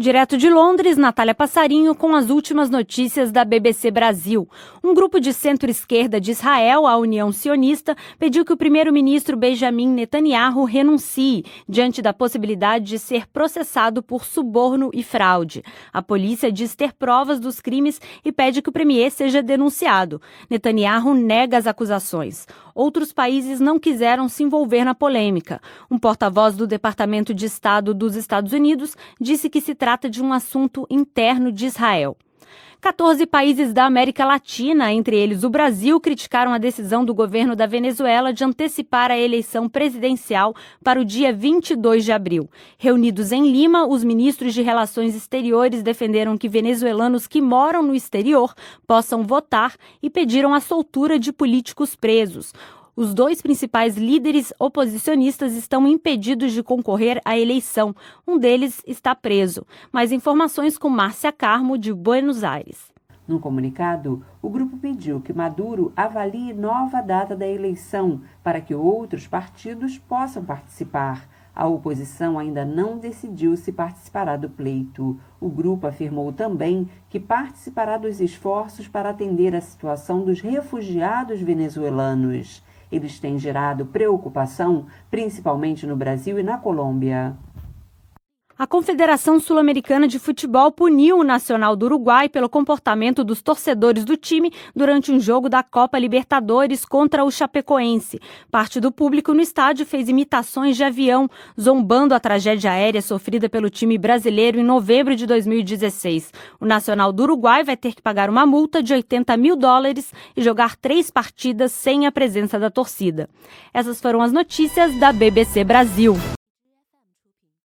Direto de Londres, Natália Passarinho com as últimas notícias da BBC Brasil. Um grupo de centro-esquerda de Israel, a União Sionista, pediu que o primeiro-ministro Benjamin Netanyahu renuncie diante da possibilidade de ser processado por suborno e fraude. A polícia diz ter provas dos crimes e pede que o premier seja denunciado. Netanyahu nega as acusações. Outros países não quiseram se envolver na polêmica. Um porta-voz do Departamento de Estado dos Estados Unidos disse que se trata trata de um assunto interno de Israel. 14 países da América Latina, entre eles o Brasil, criticaram a decisão do governo da Venezuela de antecipar a eleição presidencial para o dia 22 de abril. Reunidos em Lima, os ministros de Relações Exteriores defenderam que venezuelanos que moram no exterior possam votar e pediram a soltura de políticos presos. Os dois principais líderes oposicionistas estão impedidos de concorrer à eleição. Um deles está preso. Mais informações com Márcia Carmo, de Buenos Aires. No comunicado, o grupo pediu que Maduro avalie nova data da eleição para que outros partidos possam participar. A oposição ainda não decidiu se participará do pleito. O grupo afirmou também que participará dos esforços para atender a situação dos refugiados venezuelanos. Eles têm gerado preocupação, principalmente no Brasil e na Colômbia. A Confederação Sul-Americana de Futebol puniu o Nacional do Uruguai pelo comportamento dos torcedores do time durante um jogo da Copa Libertadores contra o Chapecoense. Parte do público no estádio fez imitações de avião, zombando a tragédia aérea sofrida pelo time brasileiro em novembro de 2016. O Nacional do Uruguai vai ter que pagar uma multa de 80 mil dólares e jogar três partidas sem a presença da torcida. Essas foram as notícias da BBC Brasil.